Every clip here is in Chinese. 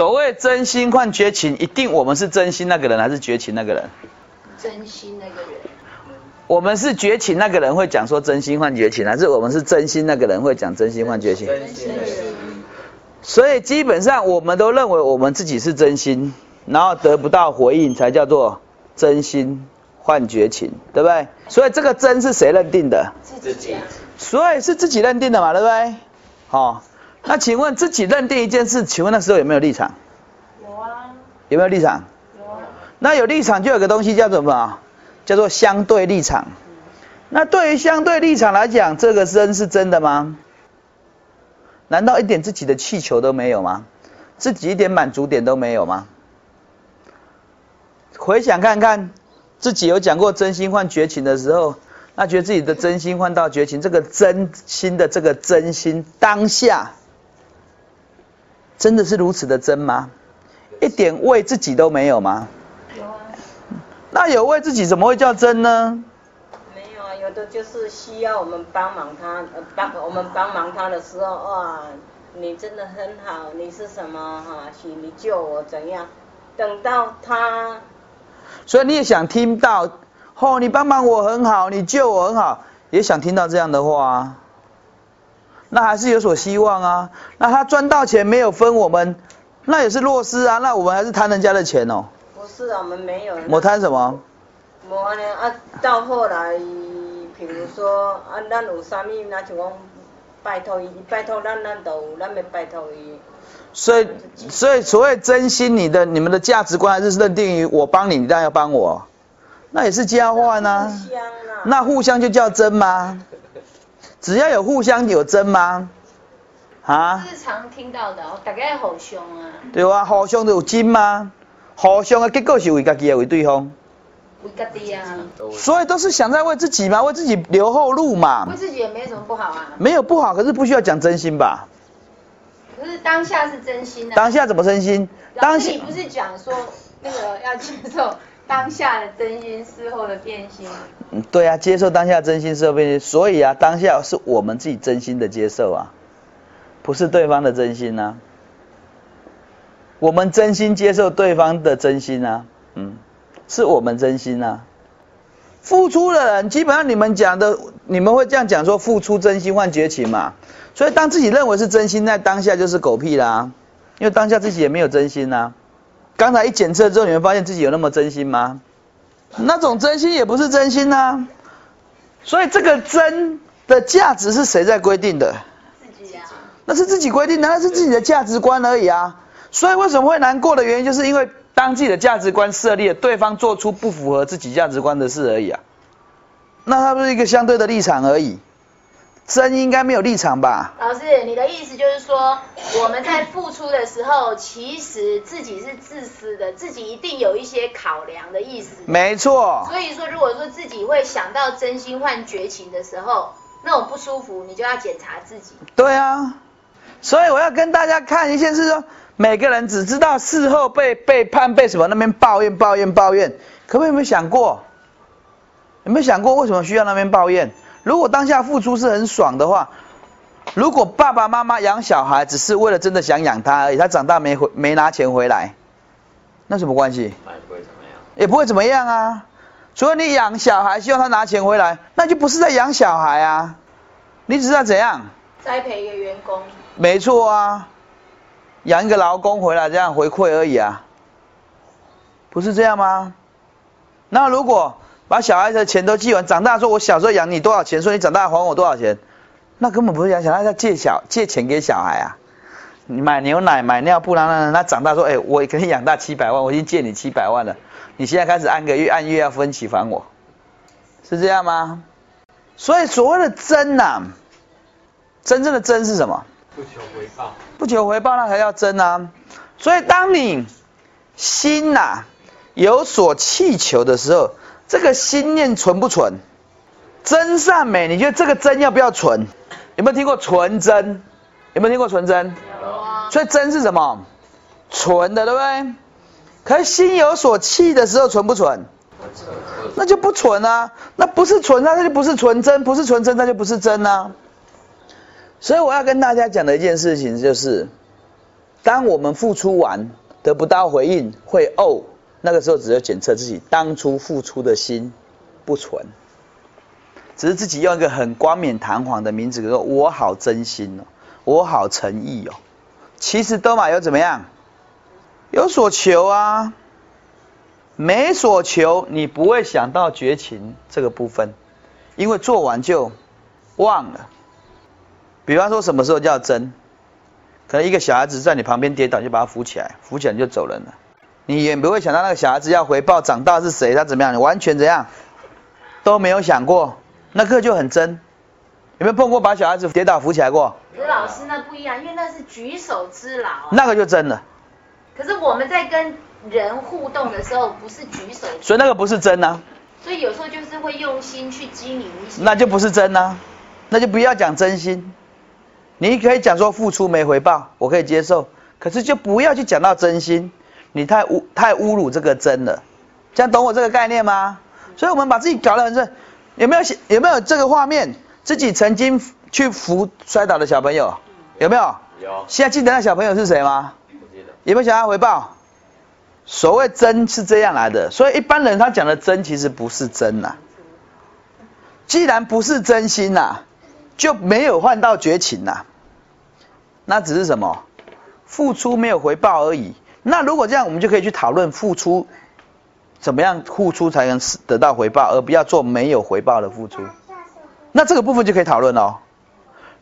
所谓真心换绝情，一定我们是真心那个人，还是绝情那个人？真心那个人，我们是绝情那个人会讲说真心换绝情，还是我们是真心那个人会讲真心换绝情？真心所以基本上我们都认为我们自己是真心，然后得不到回应才叫做真心换绝情，对不对？所以这个真是谁认定的？自己啊，所以是自己认定的嘛，对不对？好、那请问自己认定一件事，请问那时候有没有立场？有啊，有没有立场？有啊，那有立场就有个东西叫什么？叫做相对立场。那对于相对立场来讲，这个真是真的吗？难道一点自己的气球都没有吗？自己一点满足点都没有吗？回想看看，自己有讲过真心换绝情的时候，那觉得自己的真心换到绝情，这个真心的这个真心当下，真的是如此的真吗？一点为自己都没有吗？有啊，那有为自己怎么会叫真呢？没有啊，有的就是需要我们帮忙他，呃，帮我们帮忙他的时候，哇，你真的很好，你是什么哈？是你救我怎样？等到他所以你也想听到，哦，你帮忙我很好，你救我很好，也想听到这样的话啊。那还是有所希望啊。那他赚到钱没有分我们，那也是弱势啊。那我们还是贪人家的钱哦。不是啊，我们没有。我贪什么？无安尼啊，到后来，譬如说啊，咱有啥物，那就讲拜托伊，拜托咱，咱都有咱咪拜托伊。所以，所以所谓真心，你的你们的价值观还是认定于我帮你，你当然要帮我，那也是交换啊。互相啦。那互相就叫真吗？只要有互相有真吗？啊？日常听到的哦，大概好凶啊，对啊，互相都有真吗？互相的结果是为家己的为对方，为家己啊，所以都是想在为自己嘛，为自己留后路嘛为。自己也没什么不好啊。没有不好，可是不需要讲真心吧？可是当下是真心啊。当下怎么真心？当下你不是讲说那个要接受当下的真心，事后的变心？嗯对啊，接受当下真心事后变心，所以啊，当下是我们自己真心的接受啊，不是对方的真心啊。我们真心接受对方的真心啊，嗯，是我们真心啊。付出的人，基本上你们讲的，你们会这样讲说，付出真心换绝情嘛。所以当自己认为是真心，在当下就是狗屁啦，因为当下自己也没有真心呐、刚才一检测之后，你会发现自己有那么真心吗？那种真心也不是真心呐、所以这个真的价值是谁在规定的？自己啊，那是自己规定的，那是自己的价值观而已啊。所以为什么会难过的原因，就是因为当自己的价值观设立了，对方做出不符合自己价值观的事而已啊。那它不是一个相对的立场而已，真应该没有立场吧？老师，你的意思就是说，我们在付出的时候，其实自己是自私的，自己一定有一些考量的意思。没错，所以说，如果说自己会想到真心换绝情的时候，那种不舒服，你就要检查自己。对啊。所以我要跟大家看一件事说，每个人只知道事后被背叛、被什么那边抱怨、抱怨、抱怨，可不可以有没有想过？有没有想过为什么需要那边抱怨？如果当下付出是很爽的话，如果爸爸妈妈养小孩只是为了真的想养他而已，他长大没回没拿钱回来，那什么关系？那也不会怎么样。也不会怎么样啊。除了你养小孩，希望他拿钱回来，那就不是在养小孩啊，你只是在怎样？栽培一个员工，没错啊，养一个劳工回来这样回馈而已啊，不是这样吗？那如果把小孩的钱都寄完，长大说我小时候养你多少钱，说你长大还我多少钱，那根本不是养小孩，他借小借钱给小孩啊。你买牛奶、买尿布，然后呢，他长大说，哎、我给你养大七百万，我已经借你七百万了，你现在开始按个月按月要分期还我，是这样吗？所以所谓的真呐、真正的真是什么？不求回报，不求回报，那才叫真啊。所以当你心呐、有所气求的时候，这个心念纯不纯？真善美，你觉得这个真要不要纯？有没有听过纯真？有没有听过纯真？有啊，所以真是什么？纯的，对不对？可是心有所气的时候，纯不纯？那就不纯啊，那不是纯，那它就不是纯真，不是纯真，那就不是真啊。所以我要跟大家讲的一件事情就是，当我们付出完得不到回应，会怄，那个时候只有检测自己当初付出的心不纯，只是自己用一个很冠冕堂皇的名字说“我好真心哦，我好诚意哦”，其实都嘛有怎么样？有所求啊。没所求，你不会想到绝情这个部分，因为做完就忘了。比方说，什么时候叫真？可能一个小孩子在你旁边跌倒，就把他扶起来，扶起来你就走人了。你也不会想到那个小孩子要回报长大是谁，他怎么样？你完全怎样都没有想过，那个就很真。有没有碰过把小孩子跌倒扶起来过？刘老师，那不一样，因为那是举手之劳。那个就真的。可是我们在跟。人互动的时候不是举手，所以那个不是真呐。所以有时候就是会用心去经营一些。那就不是真呐，那就不要讲真心。你可以讲说付出没回报，我可以接受，可是就不要去讲到真心，你太侮太侮辱这个真了。这样懂我这个概念吗？所以我们把自己搞得很正，有没有有没有这个画面？自己曾经去扶摔倒的小朋友，有没有？有。现在记得那小朋友是谁吗？有没有想要回报？所谓真是这样来的，所以一般人他讲的真其实不是真呐。既然不是真心呐，就没有换到绝情呐。那只是什么？付出没有回报而已。那如果这样，我们就可以去讨论付出怎么样付出才能得到回报，而不要做没有回报的付出。那这个部分就可以讨论哦。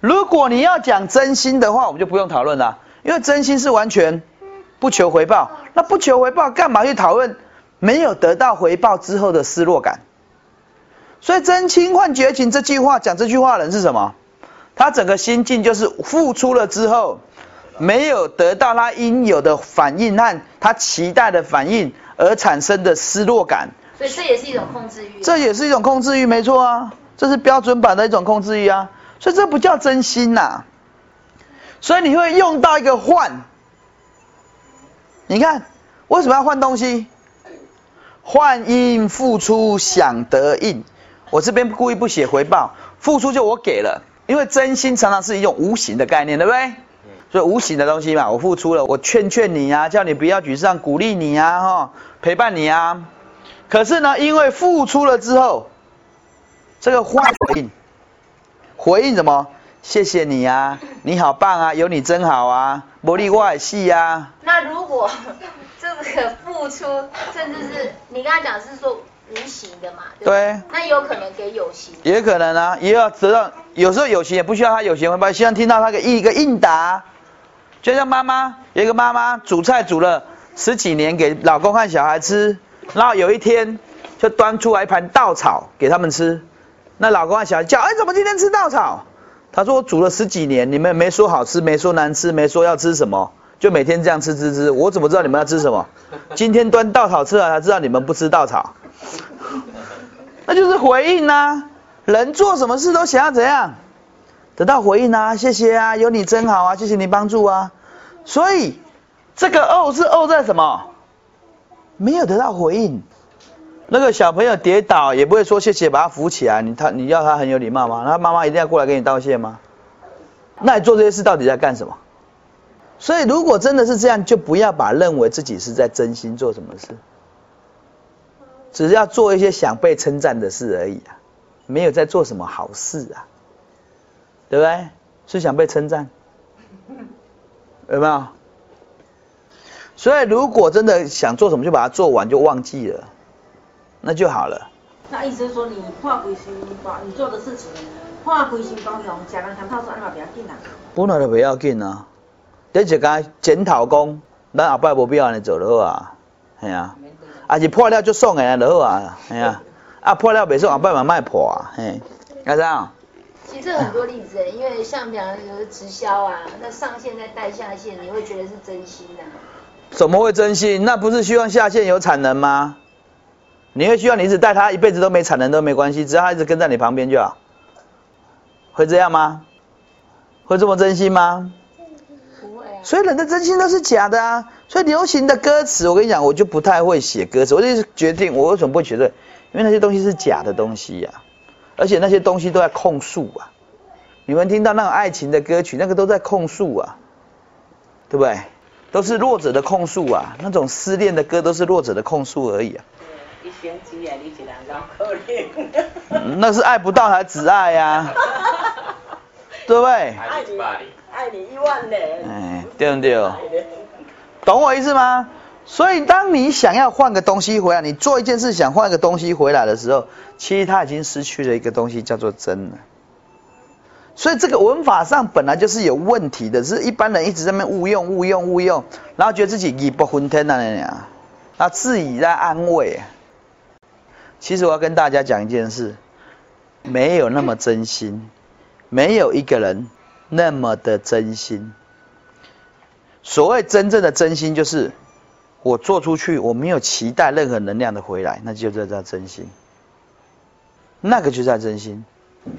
如果你要讲真心的话，我们就不用讨论了，因为真心是完全。不求回报，那不求回报干嘛去讨论没有得到回报之后的失落感？所以真心换绝情这句话讲这句话的人是什么？他整个心境就是付出了之后没有得到他应有的反应和他期待的反应而产生的失落感。所以这也是一种控制欲。这也是一种控制欲，没错啊，这是标准版的一种控制欲啊。所以这不叫真心呐。所以你会用到一个换。你看，为什么要换东西？换因付出想得应。我这边故意不写回报，付出就我给了，因为真心常常是一种无形的概念，对不对？所以无形的东西嘛，我付出了，我劝劝你啊，叫你不要沮丧，鼓励你啊，哈，陪伴你啊。可是呢，因为付出了之后，这个换回应，回应什么？谢谢你啊，你好棒啊，有你真好啊，魔力外系啊。那如果 这个付出，甚至是你刚才讲是说无形的嘛？对。那有可能给有形。也可能啊，也要得到，有时候有形也不需要他有形回报，希望听到他个一个应答。就像妈妈，有一个妈妈煮菜煮了十几年给老公和小孩吃，然后有一天就端出来一盘稻草给他们吃，那老公和小孩叫，哎，怎么今天吃稻草？他说我煮了十几年，你们没说好吃，没说难吃，没说要吃什么，就每天这样吃吃吃。我怎么知道你们要吃什么？今天端稻草吃了才知道你们不吃稻草。那就是回应呐，人做什么事都想要怎样得到回应啊？谢谢啊，有你真好啊，谢谢你帮助啊。所以这个怄是怄在什么？没有得到回应。那个小朋友跌倒也不会说谢谢，把他扶起来。你他你要他很有礼貌吗？他妈妈一定要过来给你道谢吗？那你做这些事到底在干什么？所以如果真的是这样，就不要把认为自己是在真心做什么事，只是要做一些想被称赞的事而已啊，没有在做什么好事啊，对不对？是想被称赞，有没有？所以如果真的想做什么，就把它做完，就忘记了。那就好了。那意思是说，你破规心把你做的事情破规心包容，假人谈套说安嘛不要紧啊。本来就不要紧啊，你就该检讨讲，咱后摆无必要安尼做就好啊，系啊。啊是破了就爽诶就好啊，系啊。啊破了袂爽，后摆嘛卖破啊，嘿。阿张。其实很多例子，因为像比方说直销啊，那上线再带下线，你会觉得是真心的。怎么会真心？那不是希望下线有产能吗？你会希望你一直带他一辈子都没产能都没关系，只要他一直跟在你旁边就好。会这样吗？会这么真心吗？不会啊。所以人的真心都是假的啊。所以流行的歌词，我跟你讲，我就不太会写歌词。我就决定，我为什么不会觉得？因为那些东西是假的东西呀、而且那些东西都在控诉啊。你们听到那种爱情的歌曲，那个都在控诉啊，对不对？都是弱者的控诉啊，那种失恋的歌都是弱者的控诉而已啊。那是爱不到才只爱呀、对不对？爱你，爱你一万年。哎，对不对？懂我意思吗？所以当你想要换个东西回来，你做一件事想换一个东西回来的时候，其实它已经失去了一个东西，叫做真了。所以这个文法上本来就是有问题的，是一般人一直在那边误用、误用、误用，然后觉得自己义不昏天啊那样，啊自己在安慰。其实我要跟大家讲一件事，没有那么真心，没有一个人那么的真心。所谓真正的真心，就是我做出去，我没有期待任何能量的回来，那就叫叫真心。那个就叫真心。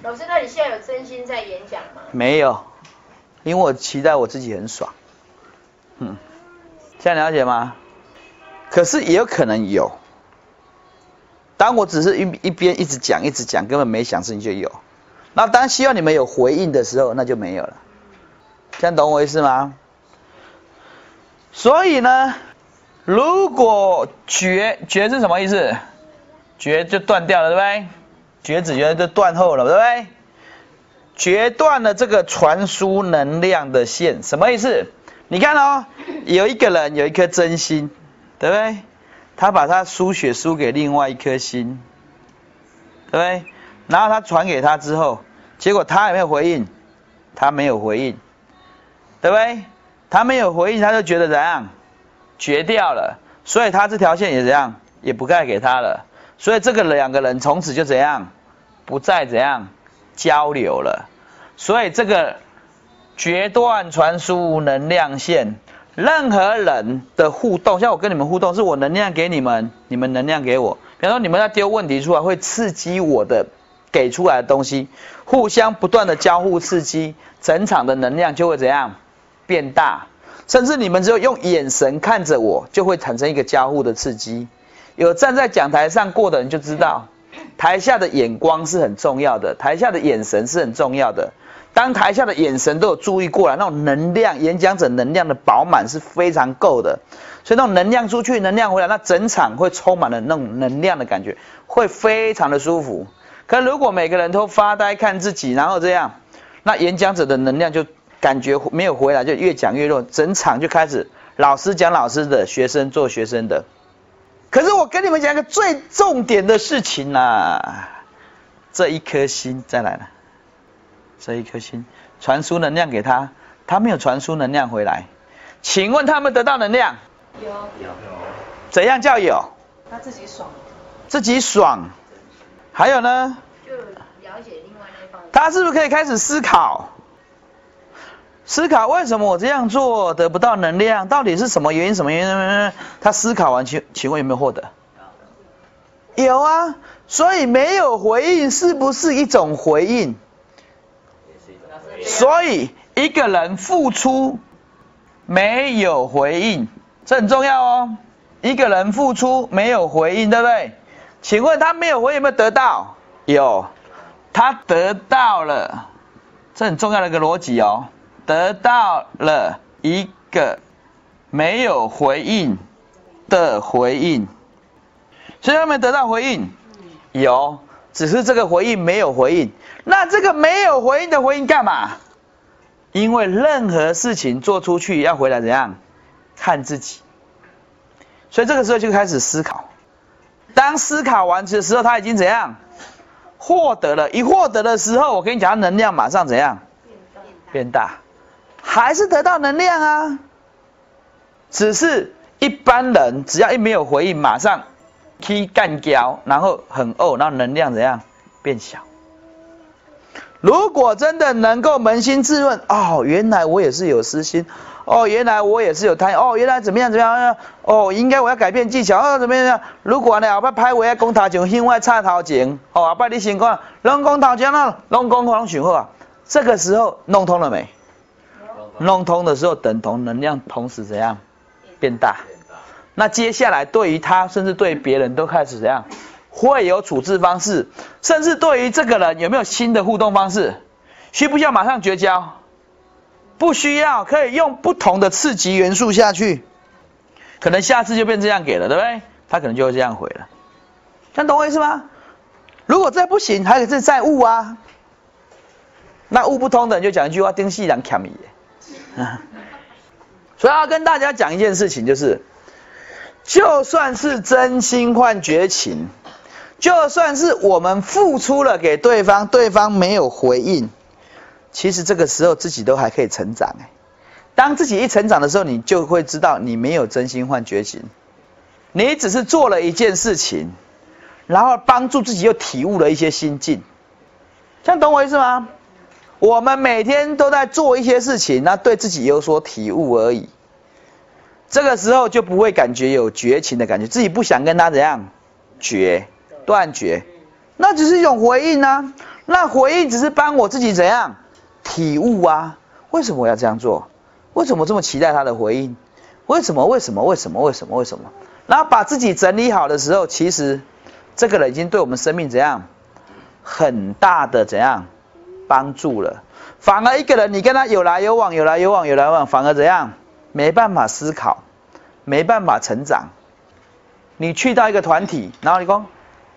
老师，那你现在有真心在演讲吗？没有，因为我期待我自己很爽。嗯，这样了解吗？可是也有可能有。当我只是一一边一直讲一直讲，根本没想事情就有。那当希望你们有回应的时候，那就没有了。这样懂我意思吗？所以呢，如果绝绝是什么意思？绝就断掉了，对不对？绝子绝就断后了，对不对？决断了这个传输能量的线，什么意思？你看哦，有一个人有一颗真心，对不对？他把他输血输给另外一颗心，对不对？然后他传给他之后，结果他有没有回应？他没有回应，对不对？他没有回应，他就觉得怎样？绝掉了，所以他这条线也怎样？也不盖给他了。所以这个两个人从此就怎样？不再怎样交流了。所以这个决断传输能量线，任何人的互动，像我跟你们互动，是我能量给你们，你们能量给我。比方说你们要丢问题出来，会刺激我的给出来的东西，互相不断的交互刺激，整场的能量就会怎样变大。甚至你们只有用眼神看着我，就会产生一个交互的刺激。有站在讲台上过的人就知道，台下的眼光是很重要的，台下的眼神是很重要的。当台下的眼神都有注意过来，那种能量，演讲者能量的饱满是非常够的。所以那种能量出去，能量回来，那整场会充满了那种能量的感觉，会非常的舒服。可如果每个人都发呆看自己，然后这样，那演讲者的能量就感觉没有回来，就越讲越弱，整场就开始老师讲老师的，学生做学生的。可是我跟你们讲一个最重点的事情啊，这一颗心再来了，这一颗心传输能量给他，他没有传输能量回来，请问他们得到能量有有怎样叫有？他自己爽，自己爽，还有呢，就了解另外那方。他是不是可以开始思考？思考为什么我这样做得不到能量？到底是什么原因？什么原因？他思考完，请请问有没有获得？有啊，所以没有回应是不是一种回应？所以一个人付出没有回应，这很重要哦。一个人付出没有回应，对不对？请问他没有回应有没有得到？有，他得到了，这很重要的一个逻辑哦，得到了一个没有回应的回应，所以他没得到回应，有，只是这个回应没有回应。那这个没有回应的回应干嘛？因为任何事情做出去要回来怎样？看自己。所以这个时候就开始思考。当思考完的时候，他已经怎样？获得了。一获得的时候，我跟你讲，他能量马上怎样？变大，还是得到能量啊。只是一般人只要一没有回应，马上踢干胶，然后很呕，然后能量怎样变小？如果真的能够扪心自问，哦，原来我也是有私心，哦，原来我也是有贪，哦，原来怎么样怎么样，哦，应该我要改变技巧，哦，怎么样？如果呢，后摆歹话啊，讲头前，向外差头前，哦，后摆你先讲，拢讲头前啊，拢讲拢想好啊，这个时候弄通了没？弄通的时候，等同能量同时怎样变大。那接下来对于他，甚至对别人都开始怎样？会有处置方式，甚至对于这个人有没有新的互动方式？需不需要马上绝交？不需要，可以用不同的刺激元素下去，可能下次就变这样给了，对不对？他可能就会这样回了，这样懂我意思吗？如果再不行，还可以再悟啊。那悟不通的人就讲一句话：丁细人欠所以要跟大家讲一件事情，就是，就算是真心换绝情，就算是我们付出了给对方，对方没有回应。其实这个时候自己都还可以成长哎，当自己一成长的时候，你就会知道你没有真心换绝情，你只是做了一件事情，然后帮助自己又体悟了一些心境，这样懂我意思吗？我们每天都在做一些事情，那对自己有所体悟而已，这个时候就不会感觉有绝情的感觉，自己不想跟他怎样绝断绝，那只是一种回应啊，那回应只是帮我自己怎样。体悟啊！为什么我要这样做？为什么这么期待他的回应？为什么？为什么？为什么？为什么？为什么？然后把自己整理好的时候，其实这个人已经对我们生命怎样很大的怎样帮助了。反而一个人，你跟他有来有往，有来有往，有来有往，反而怎样？没办法思考，没办法成长。你去到一个团体，然后你讲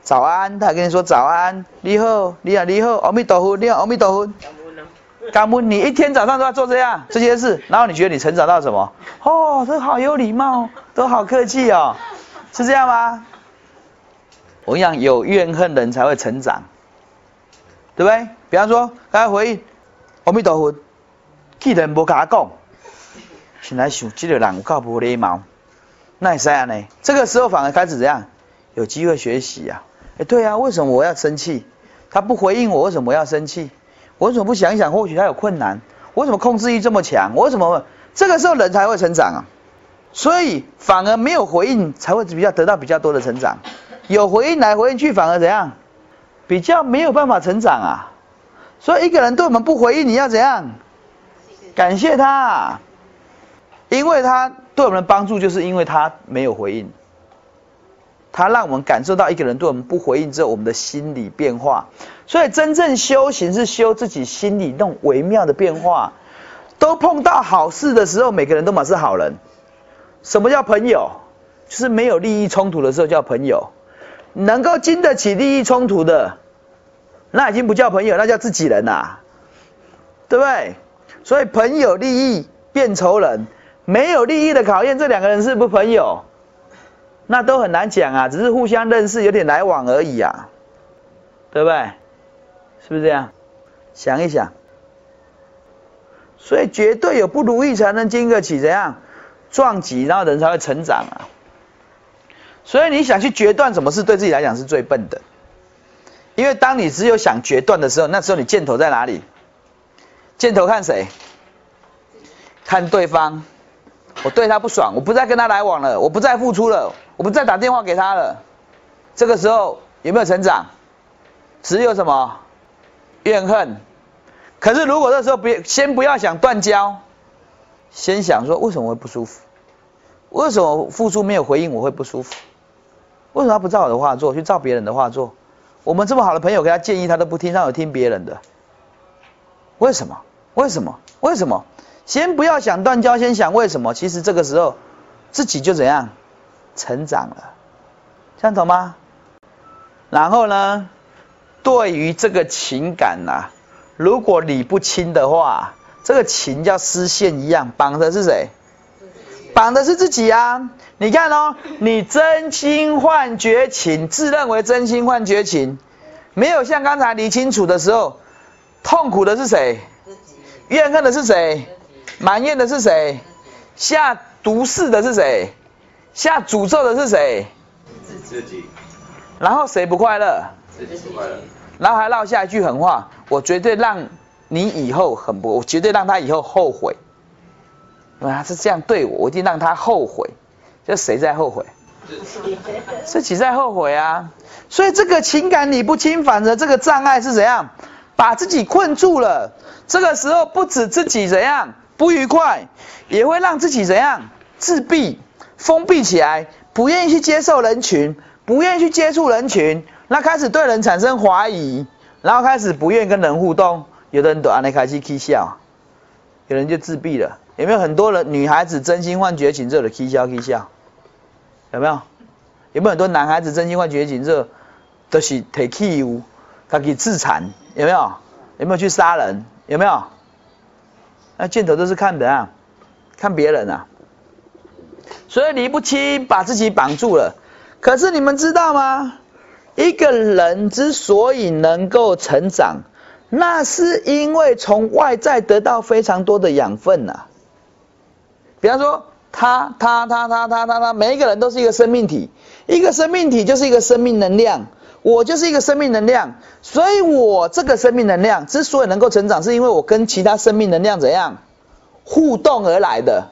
早安，他跟你说早安，你好，你好，你好，阿弥陀佛，你好，阿弥陀佛。感恩你一天早上都要做这样这些事，然后你觉得你成长到什么？哦，都好有礼貌，都好客气哦，是这样吗？我讲有怨恨的人才会成长，对不对？比方说，刚才回应阿弥陀佛，既然不他讲，现在想这个人有够无礼貌，那也是啊呢。这个时候反而开始怎样？有机会学习呀。哎，对啊，为什么我要生气？他不回应我，为什么要生气？我为什么不想一想？或许他有困难。我为什么控制欲这么强？我为什么这个时候人才会成长啊？所以反而没有回应，才会比较得到比较多的成长。有回应来回应去，反而怎样？比较没有办法成长啊。所以一个人对我们不回应，你要怎样？感谢他，因为他对我们的帮助，就是因为他没有回应。他让我们感受到一个人对我们不回应之后，我们的心理变化。所以真正修行是修自己心里那种微妙的变化。都碰到好事的时候，每个人都满是好人。什么叫朋友？就是没有利益冲突的时候叫朋友。能够经得起利益冲突的，那已经不叫朋友，那叫自己人呐，对不对？所以朋友利益变仇人，没有利益的考验，这两个人是不是朋友？那都很难讲啊，只是互相认识，有点来往而已啊，对不对？是不是这样？想一想，所以绝对有不如意才能经得起怎样撞击，然后人才会成长啊。所以你想去决断什么事，对自己来讲是最笨的，因为当你只有想决断的时候，那时候你箭头在哪里？箭头看谁？看对方。我对他不爽，我不再跟他来往了，我不再付出了，我不再打电话给他了。这个时候有没有成长？只有什么怨恨。可是如果这时候别先不要想断交，先想说为什么会不舒服？为什么付出没有回应我会不舒服？为什么不照我的话做，去照别人的话做？我们这么好的朋友给他建议他都不听，他有听别人的？为什么？为什么？为什么？先不要想断交，先想为什么？其实这个时候自己就怎样成长了，这样懂吗？然后呢，对于这个情感呐，如果理不清的话，这个情叫丝线一样，绑的是谁？绑的是自己啊！你看哦，你真心换绝情，自认为真心换绝情，没有像刚才理清楚的时候，痛苦的是谁？怨恨的是谁？埋怨的是谁？下毒誓的是谁？下诅咒的是谁？自己。然后谁不快乐？自己不快乐。然后还落下一句狠话：我绝对让你以后很不，我绝对让他以后后悔。他是这样对我，我一定让他后悔。这谁在后悔？自己在后悔啊！所以这个情感理不清，反而这个障碍是怎样？把自己困住了。这个时候不止自己怎样？不愉快也会让自己怎样自闭，封闭起来，不愿意去接受人群，不愿意去接触人群，那开始对人产生怀疑，然后开始不愿意跟人互动，有的人都安尼开始 K 笑，有人就自闭了。有没有很多人女孩子真心换绝情之后的起笑 K 笑？有没有？有没有很多男孩子真心换绝情之后都是提起物，他给自残？有没有？有没有去杀人？有没有？那箭头都是看人啊，看别人啊。所以离不清，把自己绑住了。可是你们知道吗？一个人之所以能够成长，那是因为从外在得到非常多的养分呐、比方说，他、他、他、他、他、他、他，每一个人都是一个生命体，一个生命体就是一个生命能量。我就是一个生命能量，所以我这个生命能量之所以能够成长，是因为我跟其他生命能量怎样互动而来的。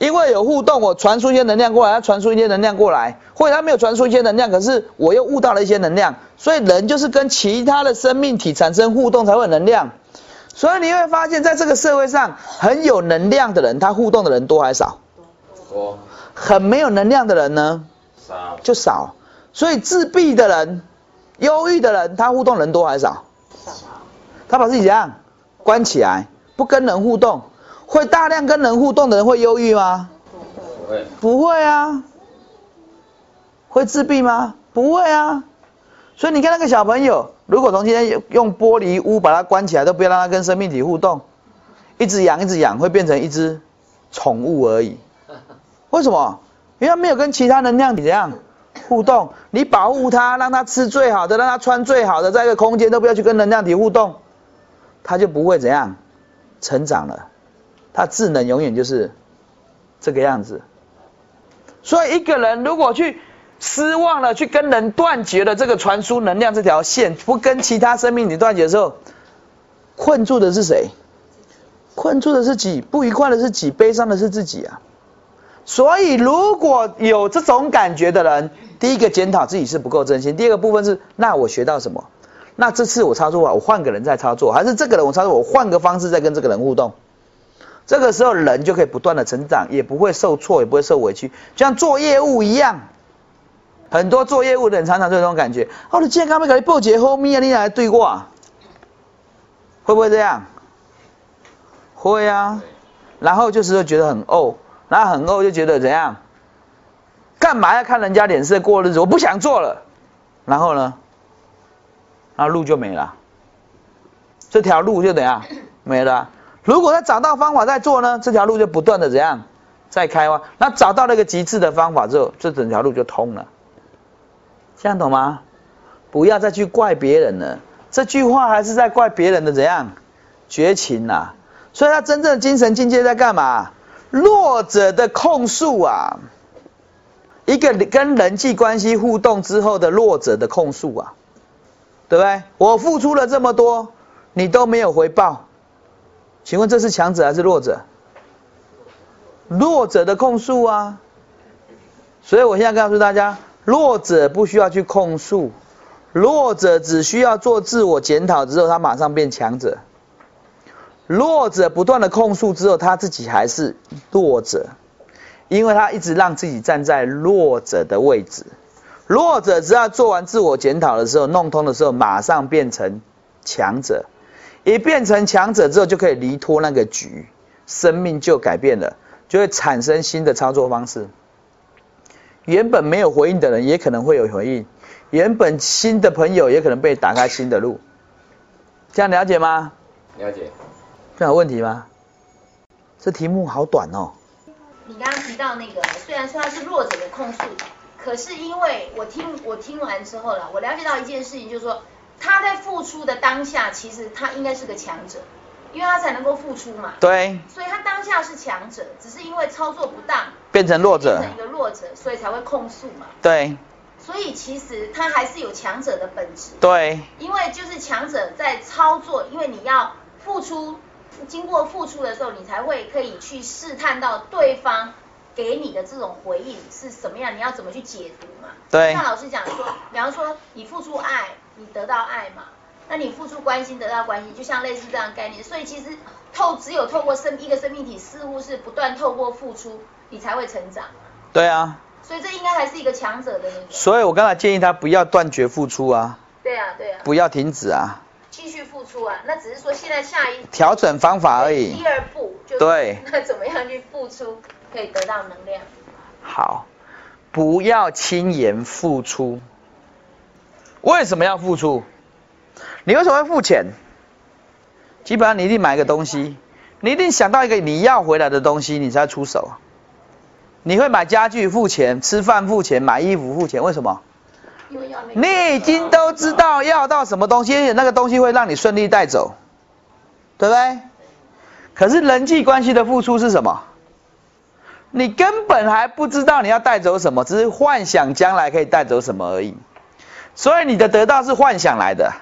因为有互动，我传输一些能量过来，他传输一些能量过来，或者他没有传输一些能量，可是我又悟到了一些能量，所以人就是跟其他的生命体产生互动才会有能量。所以你会发现在这个社会上，很有能量的人，他互动的人多还少？多很没有能量的人呢，少就少。所以自闭的人、忧郁的人，他互动人多还少？他把自己怎样关起来，不跟人互动。会大量跟人互动的人会忧郁吗？不会不会啊。会自闭吗？不会啊。所以你看那个小朋友，如果从今天用玻璃屋把它关起来，都不要让它跟生命体互动，一直养一直养，会变成一只宠物而已。为什么？因为他没有跟其他能量体怎样互动。你保护他，让他吃最好的，让他穿最好的，在一个空间都不要去跟能量体互动，他就不会怎样成长了。他智能永远就是这个样子。所以一个人如果去失望了，去跟人断绝了这个传输能量这条线，不跟其他生命体断绝的时候，困住的是谁？困住的是己，不愉快的是己，悲伤的是自己啊。所以如果有这种感觉的人，第一个检讨自己是不够真心，第二个部分是，那我学到什么？那这次我操作啊，我换个人再操作，还是这个人我操作，我换个方式再跟这个人互动。这个时候人就可以不断的成长，也不会受挫，也不会受委屈，就像做业务一样。很多做业务的人常常就有这种感觉，哦，你健康没给你报捷后面啊，你来对我，会不会这样？会啊。然后就是会觉得很怄，然后很怄就觉得怎样？干嘛要看人家脸色过日子？我不想做了。然后呢？那路就没了，这条路就怎样没了。如果他找到方法再做呢，这条路就不断的怎样再开挖。那找到了一个极致的方法之后，这整条路就通了。这样懂吗？不要再去怪别人了，这句话还是在怪别人的怎样绝情呐、所以他真正的精神境界在干嘛？弱者的控诉啊，一个跟人际关系互动之后的弱者的控诉啊，对不对？我付出了这么多，你都没有回报。请问这是强者还是弱者？弱者的控诉啊！所以我现在告诉大家，弱者不需要去控诉，弱者只需要做自我检讨之后，他马上变强者。弱者不断的控诉之后，他自己还是弱者，因为他一直让自己站在弱者的位置。弱者只要做完自我检讨的时候，弄通的时候，马上变成强者。一变成强者之后，就可以离脱那个局，生命就改变了，就会产生新的操作方式。原本没有回应的人，也可能会有回应；原本新的朋友，也可能被打开新的路。这样了解吗？了解。这有问题吗？这题目好短哦。你刚刚提到那个，虽然说他是弱者的控诉，可是因为我听我听完之后了，我了解到一件事情，就是说他在付出的当下，其实他应该是个强者，因为他才能够付出嘛。对，所以他当下是强者，只是因为操作不当，变成弱者变。成一个弱者，所以才会控诉嘛。对所以其实他还是有强者的本质，对因为就是强者在操作，因为你要付出，经过付出的时候，你才会可以去试探到对方给你的这种回应是什么样，你要怎么去解读嘛。对像老师讲说，比方说你付出爱，你得到爱嘛，那你付出关心得到关心，就像类似这样概念。所以其实透只有透过生一个生命体，似乎是不断透过付出，你才会成长。对啊，所以这应该还是一个强者的那个。所以我刚才建议他不要断绝付出啊，对啊，对啊，不要停止啊，继续付出啊。那只是说现在下一调整方法而已第。二步就对那怎么样去付出可以得到能量？好，不要轻言付出。为什么要付出？你为什么会付钱？基本上你一定买一个东西，你一定想到一个你要回来的东西，你才出手。你会买家具付钱，吃饭付钱，买衣服付钱，为什么？你已经都知道要到什么东西，而且那个东西会让你顺利带走，对不对？可是人际关系的付出是什么？你根本还不知道你要带走什么，只是幻想将来可以带走什么而已。所以你的得到是幻想来的。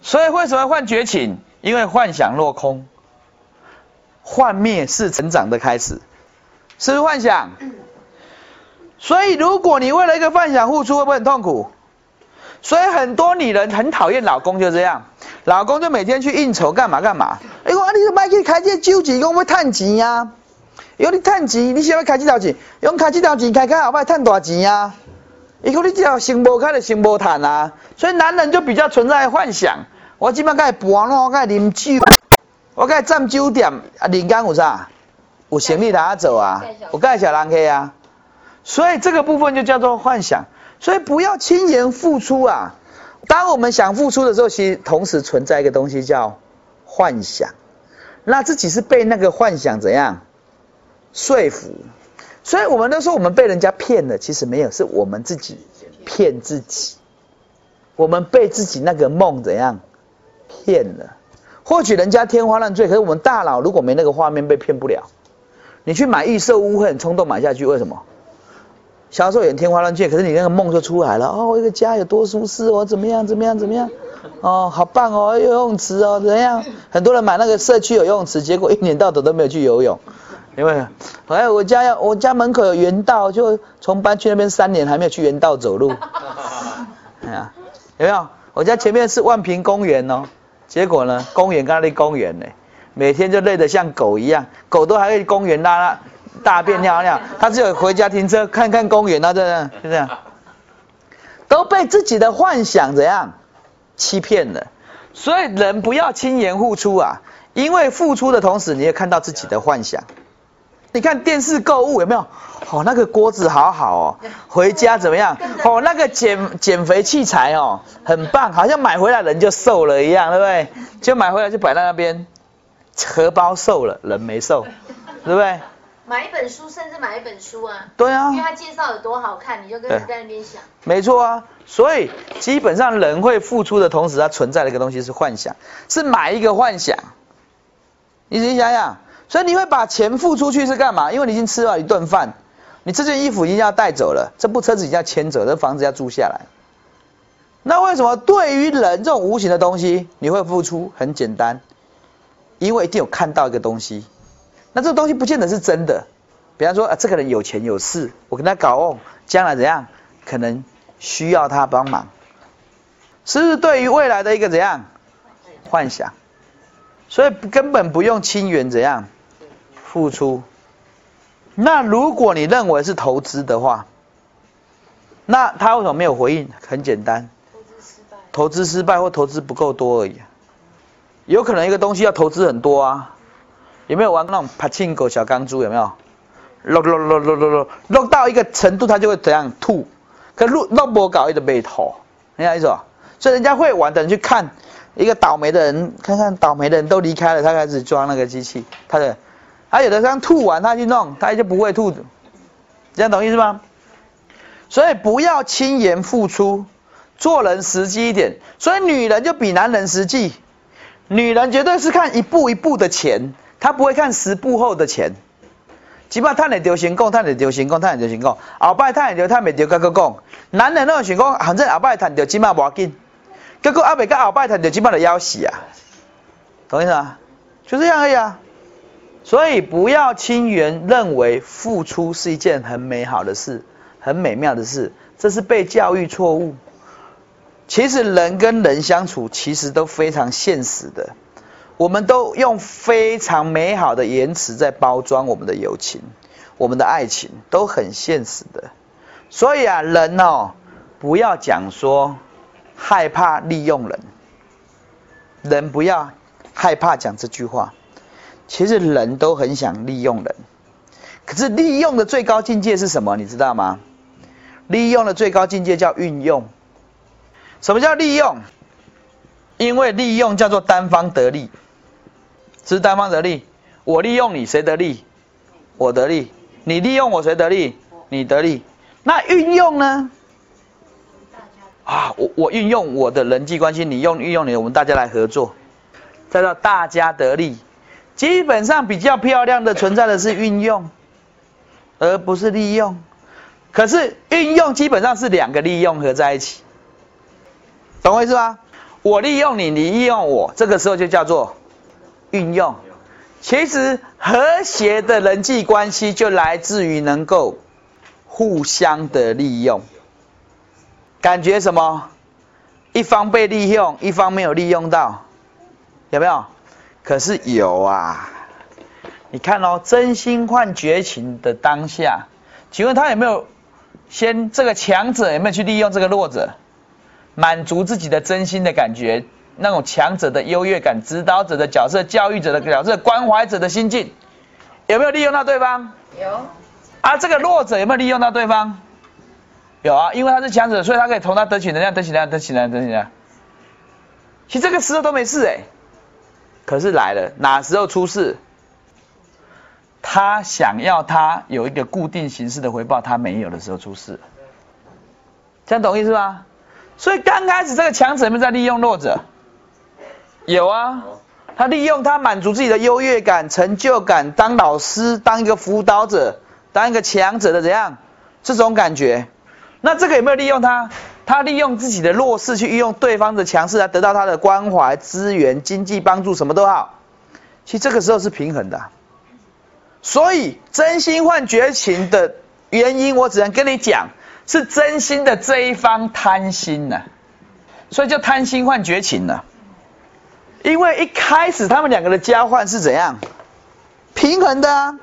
所以为什么会幻觉醒？因为幻想落空，幻灭是成长的开始，是不是幻想？所以如果你为了一个幻想付出，会不会很痛苦？所以很多女人很讨厌老公，就这样，老公就每天去应酬干嘛干嘛。哎，我啊，你怎么去开这个酒钱，讲要趁钱呀？伊讲你趁钱，你想要开这条钱？用开这条钱开开后摆趁大钱啊？伊讲你这条心无开就心无趁啊。所以男人就比较存在幻想，我即摆该搬咯，我该啉酒，我该占酒店啊，人间有啥？有生意通做啊，有介绍人去啊。所以这个部分就叫做幻想。所以不要轻言付出啊！当我们想付出的时候，其实同时存在一个东西叫幻想。那自己是被那个幻想怎样说服？所以我们都说我们被人家骗了，其实没有，是我们自己骗自己。我们被自己那个梦怎样骗了？或许人家天花乱坠，可是我们大脑如果没那个画面，被骗不了。你去买预售屋会很冲动买下去，为什么？销售员天花乱坠，可是你那个梦就出来了。哦，一个家有多舒适哦，怎么样怎么样怎么样？哦，好棒哦，游泳池哦，怎么样？很多人买那个社区有游泳池，结果一年到头都没有去游泳，因为哎，我家要我家门口有园道，就从搬去那边三年还没有去园道走路。哎呀，有没有？我家前面是万平公园哦，结果呢，公园跟那里公园呢，每天就累得像狗一样，狗都还会公园拉拉。大便尿尿，他只有回家停车看看公园啊，这样就这样，都被自己的幻想怎样欺骗了。所以人不要轻言付出啊，因为付出的同时，你也看到自己的幻想。你看电视购物有没有？哦，那个锅子好好哦，回家怎么样？哦，那个减减肥器材哦，很棒，好像买回来人就瘦了一样，对不对？就买回来就摆在那边，荷包瘦了，人没瘦，对不对？买一本书，甚至买一本书啊。对啊因为他介绍有多好看，你就跟着在那边想。没错啊，所以基本上人会付出的同时，它存在的一个东西是幻想，是买一个幻想。你仔细想想，所以你会把钱付出去是干嘛？因为你已经吃了一顿饭，你这件衣服已经要带走了，这部车子已经要牵走，这房子要住下来。那为什么对于人这种无形的东西，你会付出？很简单，因为一定有看到一个东西。那这东西不见得是真的，比方说啊，这个人有钱有势，我跟他搞哦，将来怎样，可能需要他帮忙，是不是对于未来的一个怎样幻想？所以根本不用亲缘怎样付出。那如果你认为是投资的话，那他为什么没有回应？很简单，投资失败。投资失败或投资不够多而已。有可能一个东西要投资很多啊。有没有玩那种爬庆狗小钢珠？有没有？落落落落落落落到一个程度，它就会怎样吐？可落落不搞一个被吐，你懂意思吧？所以人家会玩的人去看一个倒霉的人，看看倒霉的人都离开了，他开始装那个机器，他的他有的刚吐完，他去弄，他就不会吐，这样懂意思吗？所以不要轻言付出，做人实际一点。所以女人就比男人实际，女人绝对是看一步一步的钱。他不会看十步后的钱，起码赚得到成功，赚得到成功，赚得到成功。后摆赚得到，赚未到，甲佮讲，男人那种想讲，反正后摆赚到，起码无要紧。结果阿未甲后摆赚到，起码就要死啊，懂意思吗？就这样而已啊。所以不要轻言认为付出是一件很美好的事，很美妙的事，这是被教育错误。其实人跟人相处，其实都非常现实的。我们都用非常美好的言辞在包装我们的友情，我们的爱情，都很现实的。所以啊，人哦，不要讲说害怕利用人，人不要害怕讲这句话。其实人都很想利用人，可是利用的最高境界是什么？你知道吗？利用的最高境界叫运用。什么叫利用？因为利用叫做单方得利，是单方得利。我利用你，谁得利？我得利。你利用我，谁得利？你得利。那运用呢？啊，我我运用我的人际关系，你用运用你，我们大家来合作，再叫大家得利。基本上比较漂亮的存在的是运用，而不是利用。可是运用基本上是两个利用合在一起，懂我意思吗？我利用你，你利用我，这个时候就叫做运用。其实和谐的人际关系就来自于能够互相的利用。感觉什么？一方被利用，一方没有利用到，有没有？可是有啊。你看哦，真心换绝情的当下，请问他有没有先这个强者有没有去利用这个弱者，满足自己的真心的感觉？那种强者的优越感、指导者的角色、教育者的角色、关怀者的心境，有没有利用到对方？有。啊，这个弱者有没有利用到对方？有啊，因为他是强者，所以他可以从他得取能量，得取能量，得取能量，得取能量。其实这个时候都没事哎，可是来了，哪时候出事？他想要他有一个固定形式的回报，他没有的时候出事。这样懂意思吗？所以刚开始这个强者有没有在利用弱者？有啊，他利用他满足自己的优越感、成就感，当老师、当一个辅导者、当一个强者的怎样这种感觉。那这个有没有利用他？他利用自己的弱势去运用对方的强势来得到他的关怀、资源、经济帮助，什么都好。其实这个时候是平衡的。所以真心换绝情的原因，我只能跟你讲，是真心的这一方贪心呢，所以就贪心换绝情了。因为一开始他们两个的交换是怎样平衡的？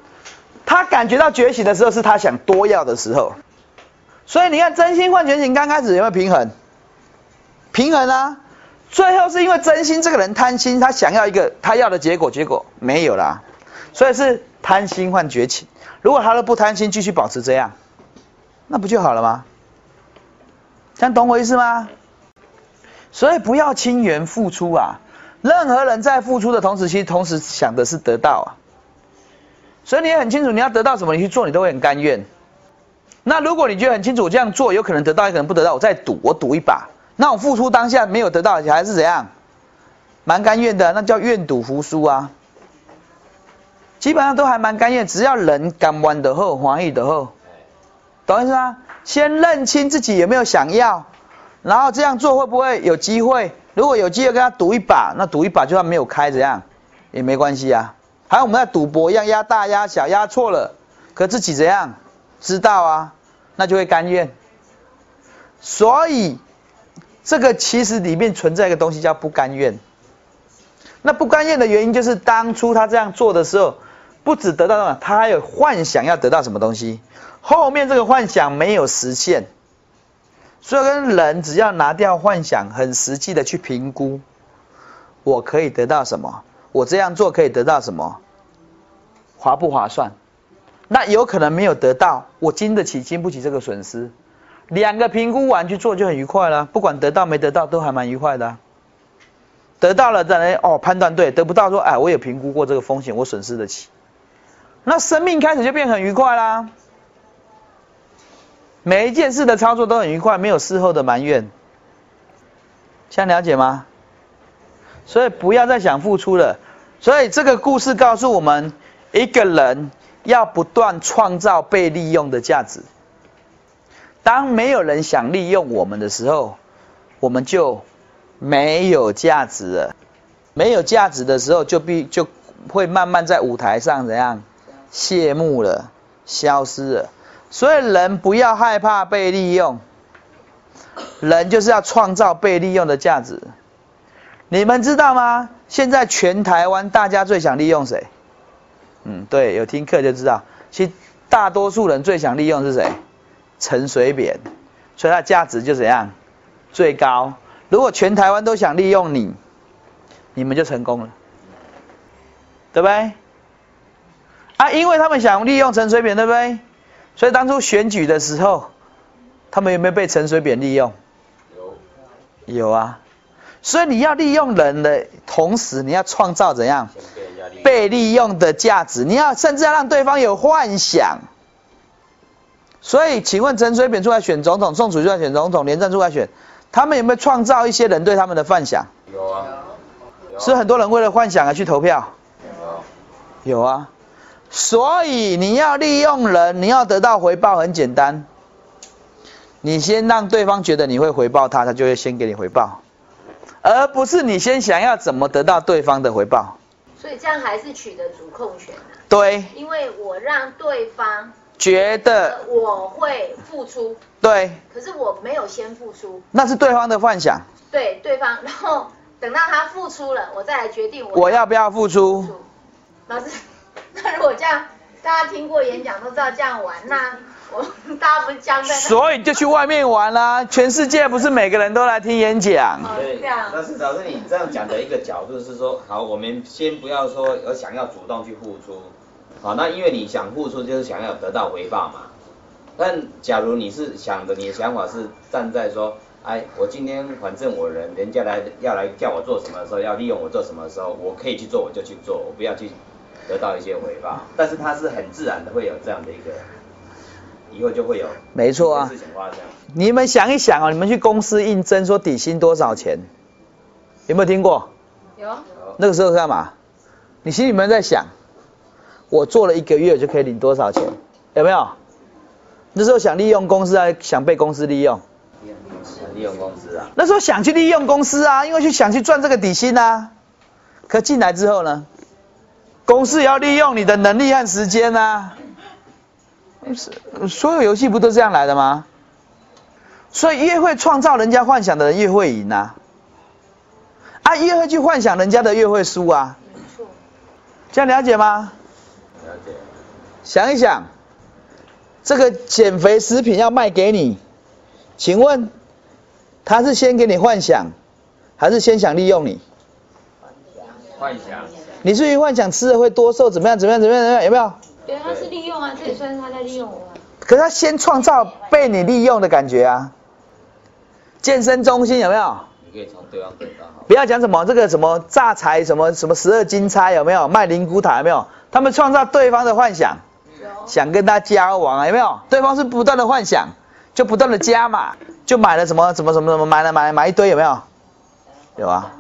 他感觉到觉醒的时候，是他想多要的时候。所以你看，真心换觉醒刚开始有没有平衡？平衡啊！最后是因为真心这个人贪心，他想要一个他要的结果，结果没有啦。所以是贪心换觉醒。如果他都不贪心，继续保持这样，那不就好了吗？这样懂我意思吗？所以不要轻言付出啊！任何人在付出的同时，其实同时想的是得到啊。所以你也很清楚，你要得到什么，你去做，你都会很甘愿。那如果你觉得很清楚，这样做有可能得到，也可能不得到，我再赌，我赌一把。那我付出当下没有得到，还是怎样？蛮甘愿的，那叫愿赌服输啊。基本上都还蛮甘愿，只要人甘愿的后，欢喜的后，懂意思吗？先认清自己有没有想要，然后这样做会不会有机会？如果有机会跟他赌一把，那赌一把就算没有开，怎样也没关系啊。还有我们在赌博一样，压大压小，压错了，可自己怎样知道啊？那就会甘愿。所以这个其实里面存在一个东西叫不甘愿。那不甘愿的原因就是当初他这样做的时候，不止得到什么，他还有幻想要得到什么东西，后面这个幻想没有实现。所以跟人只要拿掉幻想，很实际的去评估，我可以得到什么？我这样做可以得到什么？划不划算？那有可能没有得到，我经得起经不起这个损失。两个评估完去做就很愉快了，不管得到没得到都还蛮愉快的。得到了再来哦判断对，得不到说哎我也评估过这个风险，我损失得起。那生命开始就变很愉快啦。每一件事的操作都很愉快，没有事后的埋怨，现在了解吗？所以不要再想付出了。所以这个故事告诉我们，一个人要不断创造被利用的价值。当没有人想利用我们的时候，我们就没有价值了。没有价值的时候，就必就会慢慢在舞台上怎样谢幕了，消失了。所以人不要害怕被利用，人就是要创造被利用的价值。你们知道吗？现在全台湾大家最想利用谁？嗯，对，有听课就知道。其实大多数人最想利用是谁？陈水扁，所以它价值就怎样？最高。如果全台湾都想利用你，你们就成功了，对不对？啊，因为他们想利用陈水扁，对不对？所以当初选举的时候，他们有没有被陈水扁利用？有，有啊。所以你要利用人的同时，你要创造怎样？被利用。的价值，你要甚至要让对方有幻想。所以，请问陈水扁出来选总统，宋楚瑜出来选总统，连战出来选，他们有没有创造一些人对他们的幻想？有啊。有啊是很多人为了幻想而去投票？有。有啊。所以你要利用人，你要得到回报很简单，你先让对方觉得你会回报他，他就会先给你回报，而不是你先想要怎么得到对方的回报。所以这样还是取得主控权啊，对，因为我让对方觉得我会付出，对，可是我没有先付出，那是对方的幻想。对对方，然后等到他付出了，我再来决定我我要不要付出付。出。老师，那如果这样，大家听过演讲都知道这样玩，那我大家不是僵在那？所以就去外面玩啦、全世界不是每个人都来听演讲。哦对但是老师你这样讲的一个角度是说，好，我们先不要说有想要主动去付出，好，那因为你想付出就是想要得到回报嘛。但假如你是想的，你的想法是站在说，哎，我今天反正我人，人家来要来叫我做什么的时候，要利用我做什么的时候，我可以去做我就去做，我不要去得到一些回报。但是它是很自然的会有这样的一个，以后就会有没错啊。你们想一想哦，你们去公司应征说底薪多少钱，有没有听过？有那个时候干嘛？你心里面在想，我做了一个月就可以领多少钱，有没有？那时候想利用公司啊想被公司利用？利用公司啊，那时候想去利用公司啊，因为去想去赚这个底薪啊。可进来之后呢，公司也要利用你的能力和时间呐啊。是所有游戏不都这样来的吗？所以越会创造人家幻想的人越会赢啊，啊，越会去幻想人家的越会输啊。没错，这样了解吗？了解。想一想，这个减肥食品要卖给你，请问他是先给你幻想，还是先想利用你？幻想。你至于幻想吃了会多瘦，怎么样怎么样怎么样怎么样，有没有？对，他是利用啊，这也算是他在利用我啊。可是他先创造被你利用的感觉啊。健身中心有没有？你可以从对方得到。不要讲什么这个什么榨财什么什么十二金钗有没有？卖灵骨塔有没有？他们创造对方的幻想，想跟他交往啊，有没有？对方是不断的幻想，就不断的加码，就买了什么什么什么什么，买了买了买一堆有没有？有啊，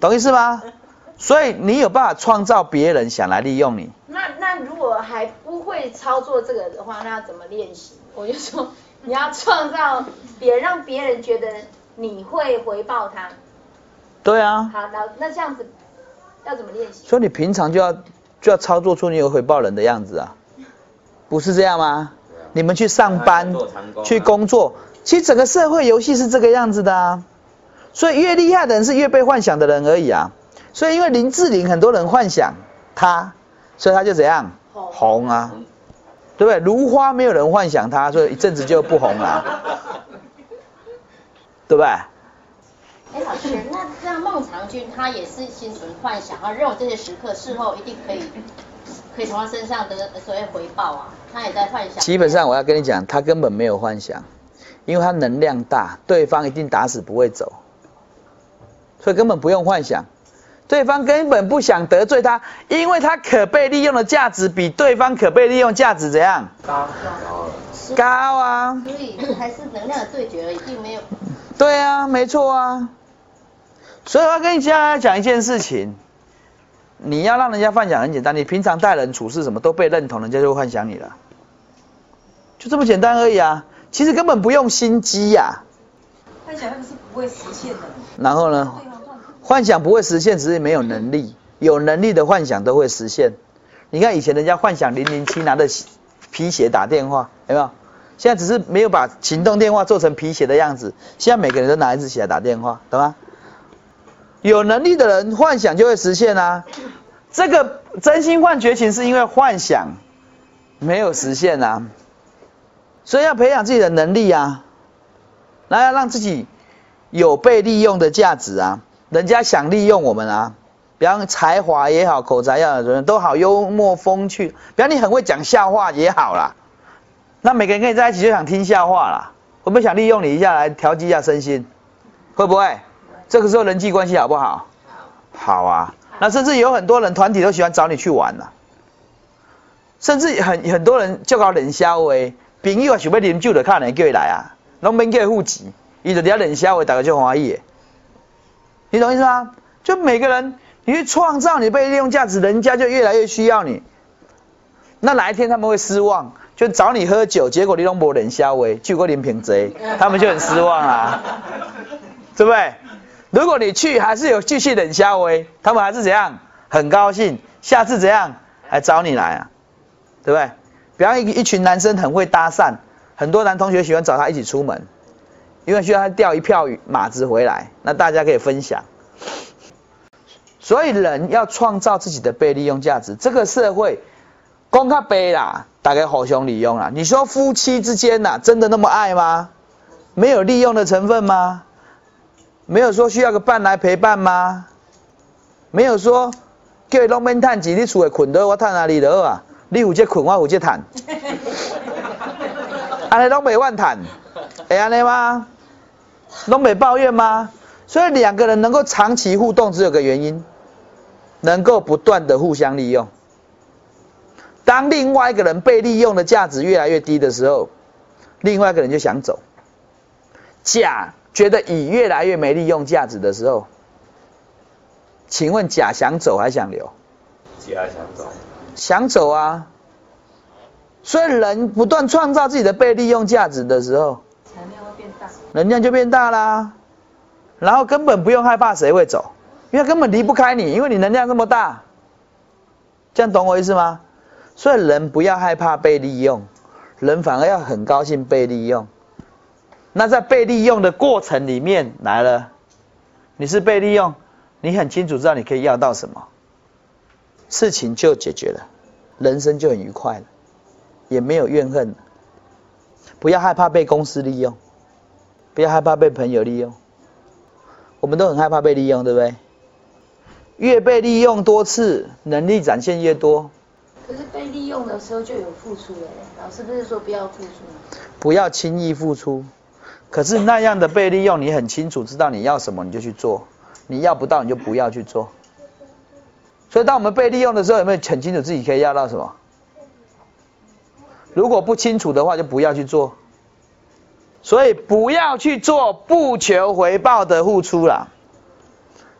懂意思吗？所以你有办法创造别人想来利用你，那那如果还不会操作这个的话，那要怎么练习？我就说你要创造别让别人觉得你会回报他。对啊，好，那那这样子要怎么练习？所以你平常就要就要操作出你有回报人的样子啊，不是这样吗？你们去上班去工作，其实整个社会游戏是这个样子的啊。所以越厉害的人是越被幻想的人而已啊。所以因为林志玲很多人幻想她，所以她就怎样红红啊，对不对？如花没有人幻想她，所以一阵子就不红了，对不对？哎，老师，那这样孟尝君他也是心存幻想，啊认为这些时刻事后一定可以可以从他身上得所谓回报啊，他也在幻想。基本上我要跟你讲，他根本没有幻想，因为他能量大，对方一定打死不会走，所以根本不用幻想。对方根本不想得罪他，因为他可被利用的价值比对方可被利用价值怎样高了。高啊？所以还是能量的对决而已，并没有。对啊，没错啊。所以我要跟你讲讲一件事情，你要让人家幻想很简单，你平常待人处事什么都被认同，人家就会幻想你了，就这么简单而已啊。其实根本不用心机呀、幻想那个是不会实现的。然后呢，幻想不会实现，只是没有能力。有能力的幻想都会实现。你看以前人家幻想零零七拿着皮鞋打电话，有没有？现在只是没有把行动电话做成皮鞋的样子。现在每个人都拿一只鞋打电话，懂吗？有能力的人幻想就会实现啊。这个真心换绝情是因为幻想没有实现啊。所以要培养自己的能力啊，然后要让自己有被利用的价值啊。人家想利用我们啊，比方才华也好，口才也好，人都好幽默风趣。比方你很会讲笑话也好啦，那每个人跟你在一起就想听笑话啦，会不会想利用你一下来调剂一下身心？会不会？这个时候人际关系好不好？好啊。那甚至有很多人团体都喜欢找你去玩了，甚至很很多人就搞冷笑话，朋友啊想要啉酒就看人叫伊来啊，拢免叫伊付钱，伊就伫遐冷笑话，大家就欢喜的。你懂意思吗？就每个人，你去创造你被利用价值，人家就越来越需要你。那哪一天他们会失望？就找你喝酒，结果你拢无冷笑话，就过林品贼，他们就很失望啊，对不对？如果你去还是有继续冷笑话，他们还是怎样？很高兴，下次怎样还找你来啊？对不对？比方一一群男生很会搭讪，很多男同学喜欢找他一起出门。因为需要他钓一票马子回来，那大家可以分享。所以人要创造自己的被利用价值。这个社会，公开背啦，大概互相利用啦。你说夫妻之间呐，真的那么爱吗？没有利用的成分吗？没有说需要个伴来陪伴吗？没有说叫伊拢免趁钱，你厝里困倒我趁哪里得啊？你有这困，我有这趁，安尼拢袂万趁，会安尼吗？东北抱怨吗？所以两个人能够长期互动，只有个原因，能够不断的互相利用。当另外一个人被利用的价值越来越低的时候，另外一个人就想走。甲觉得乙越来越没利用价值的时候，请问甲想走还想留？甲想走。想走啊！所以人不断创造自己的被利用价值的时候。能量就变大啦，然后根本不用害怕谁会走，因为根本离不开你，因为你能量这么大，这样懂我意思吗？所以人不要害怕被利用，人反而要很高兴被利用。那在被利用的过程里面来了，你是被利用，你很清楚知道你可以要到什么，事情就解决了，人生就很愉快了，也没有怨恨。不要害怕被公司利用。不要害怕被朋友利用，我们都很害怕被利用，对不对？越被利用多次，能力展现越多。可是被利用的时候就有付出了，老师不是说不要付出吗？不要轻易付出。可是那样的被利用，你很清楚知道你要什么你就去做，你要不到你就不要去做。所以当我们被利用的时候，有没有很清楚自己可以要到什么？如果不清楚的话，就不要去做。所以不要去做不求回报的付出了，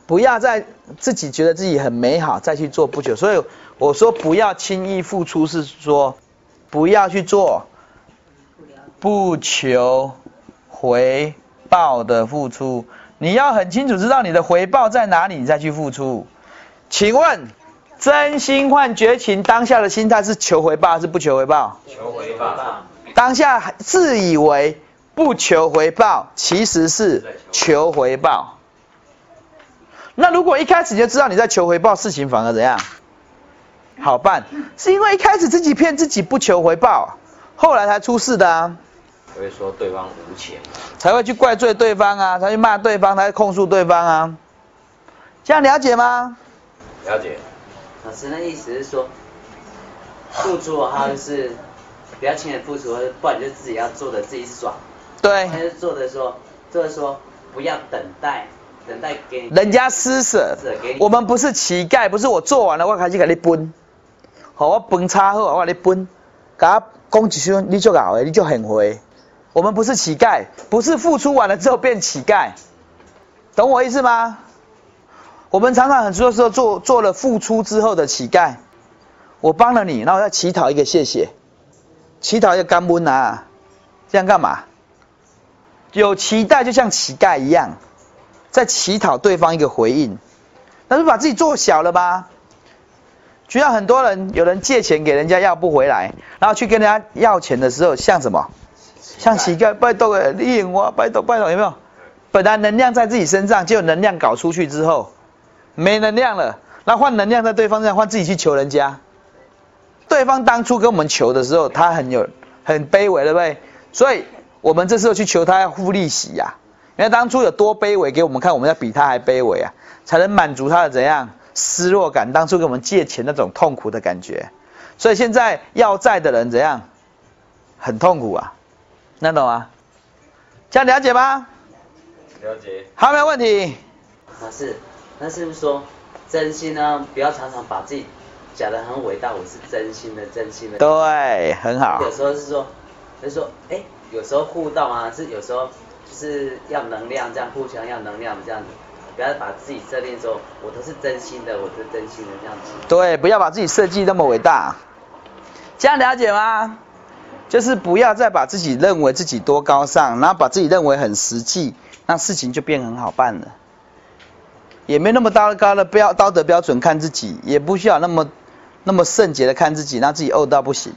不要再自己觉得自己很美好再去做不求。所以我说不要轻易付出，是说不要去做不求回报的付出。你要很清楚知道你的回报在哪里，你再去付出。请问真心换绝情当下的心态是求回报还是不求回报？求回报。当下自以为。不求回报，其实是求回报。那如果一开始就知道你在求回报，事情反而怎样？好办，是因为一开始自己骗自己不求回报，后来才出事的啊。会说对方无情，才会去怪罪对方啊，才去骂对方，才控诉对方啊。这样了解吗？了解。老师的意思是说，付出的话就是不要轻易付出，不然就自己要做的自己爽。对，还是做的说，做的说，不要等待，等待给人家施舍。我们不是乞丐，不是我做完了我开始给你分，好我分差好我给你分，给他讲几句你就搞的，你就很回。我们不是乞丐，不是付出完了之后变乞丐，懂我意思吗？我们常常很多时候做做了付出之后的乞丐，我帮了你，然后再乞讨一个谢谢，乞讨一个干温啊，这样干嘛？有期待就像乞丐一样，在乞讨对方一个回应，那是把自己做小了吧？就像很多人，有人借钱给人家要不回来，然后去跟人家要钱的时候，像什么？像乞丐，拜托诶，利用我，拜托拜托，有没有？本来能量在自己身上，就有能量搞出去之后，没能量了，那换能量在对方身上，换自己去求人家，对方当初跟我们求的时候，他很有很卑微，对不对？所以我们这时候去求他要付利息呀、因为当初有多卑微给我们看，我们要比他还卑微啊，才能满足他的怎样失落感？当初给我们借钱那种痛苦的感觉。所以现在要债的人怎样？很痛苦啊，那懂吗？这样了解吗？了解。好，没有问题。老师，那是不是说真心呢？不要常常把自己讲得很伟大，我是真心的，真心的。对，很好。有时候是说，就是说，哎，有时候互动啊，是有时候就是要能量，这样互相要能量这样子，不要把自己设定说，我都是真心的，我是真心的这样子。对，不要把自己设计那么伟大，这样了解吗？就是不要再把自己认为自己多高尚，然后把自己认为很实际，那事情就变很好办了。也没那么高高的标道德标准看自己，也不需要那么那么圣洁的看自己，让自己怄到不行。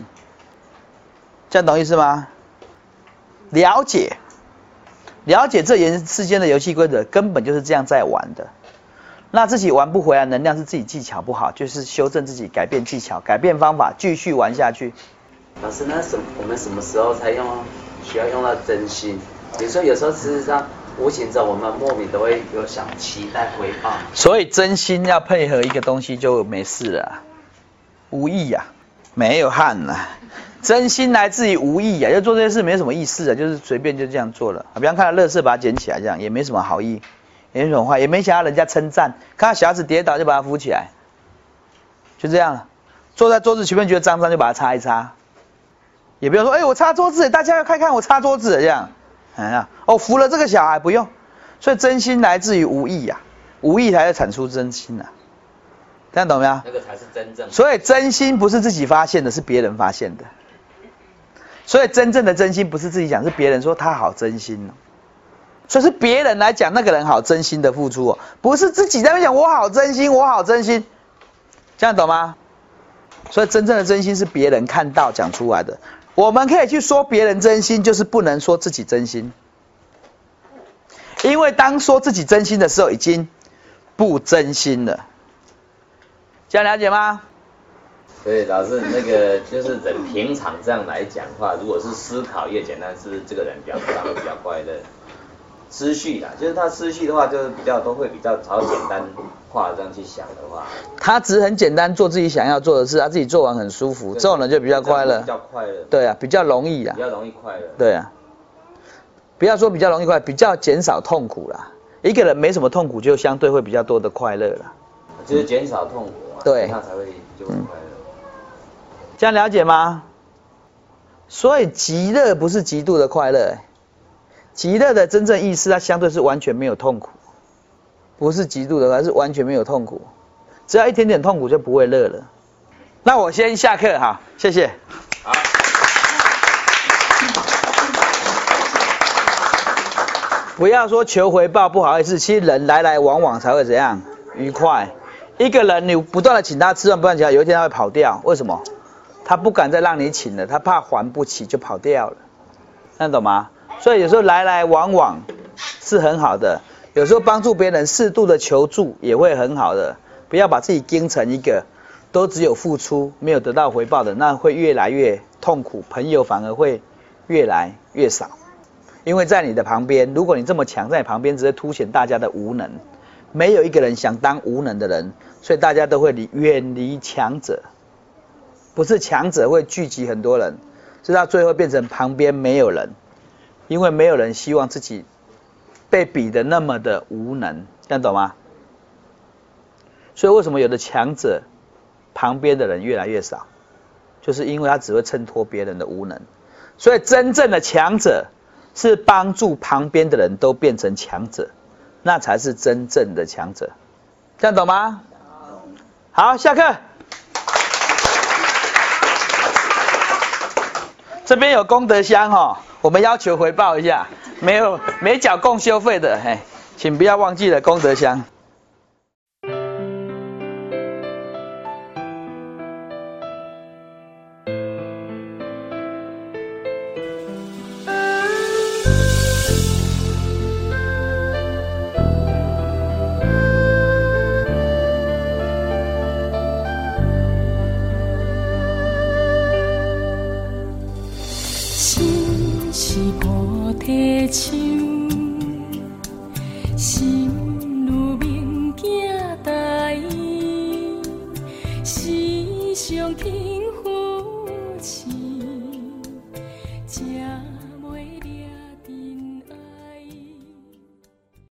这样懂意思吗？了解，了解这人世间的游戏规则，根本就是这样在玩的。那自己玩不回来，能量是自己技巧不好，就是修正自己，改变技巧，改变方法，继续玩下去。老师，那什我们什么时候才用需要用到真心？比如说有时候事实上无形中我们莫名都会有想期待回报。所以真心要配合一个东西就没事了啊，无意呀、没有汗呐、真心来自于无意啊，就做这些事没什么意思啊，就是随便就这样做了。啊比方看到垃圾把它捡起来，这样也没什么好意，也没什么坏，也没想要人家称赞。看到小孩子跌倒就把它扶起来，就这样了。坐在桌子前面觉得脏脏就把它擦一擦，也不要说哎我擦桌子，大家要看看我擦桌子这样，哎呀哦扶了这个小孩不用。所以真心来自于无意呀、无意才会产出真心呐、这样懂没有？那个才是真正。所以真心不是自己发现的，是别人发现的。所以真正的真心不是自己讲，是别人说他好真心哦。所以是别人来讲那个人好真心的付出哦，不是自己在那讲我好真心，我好真心，这样懂吗？所以真正的真心是别人看到讲出来的。我们可以去说别人真心，就是不能说自己真心，因为当说自己真心的时候，已经不真心了。这样了解吗？所以老师那个就是人平常这样来讲话，如果是思考越简单，是不是这个人表达会比较快乐？思绪啦，就是他思绪的话，就是比较都会比较朝简单化这样去想的话，他只很简单做自己想要做的事，他自己做完很舒服，这种人就比较快乐比。较快乐，对啊，比较容易啊比。较容易快乐。对啊，不要说比较容易快，比较减少痛苦啦。一个人没什么痛苦，就相对会比较多的快乐啦。就是减少痛苦啊，对那才会就会快乐。这样了解吗？所以极乐不是极度的快乐，极乐的真正意思，它相对是完全没有痛苦，不是极度的，而是完全没有痛苦。只要一点点痛苦就不会乐了。那我先下课哈，谢谢。不要说求回报不好意思，其实人来来往往才会怎样愉快。一个人你不断的请他吃饭，不断请他，有一天他会跑掉，为什么？他不敢再让你请了，他怕还不起就跑掉了，看懂吗？所以有时候来来往往是很好的，有时候帮助别人适度的求助也会很好的，不要把自己盯成一个都只有付出没有得到回报的，那会越来越痛苦，朋友反而会越来越少。因为在你的旁边，如果你这么强，在你旁边只会凸显大家的无能，没有一个人想当无能的人，所以大家都会离远离强者，不是强者会聚集很多人，是到最后变成旁边没有人，因为没有人希望自己被比的那么的无能，这样懂吗？所以为什么有的强者旁边的人越来越少，就是因为他只会衬托别人的无能，所以真正的强者。是帮助旁边的人都变成强者，那才是真正的强者，这样懂吗？好，下课。这边有功德箱哈、哦，我们要求回报一下，没有没缴共修费的，嘿，请不要忘记了功德箱。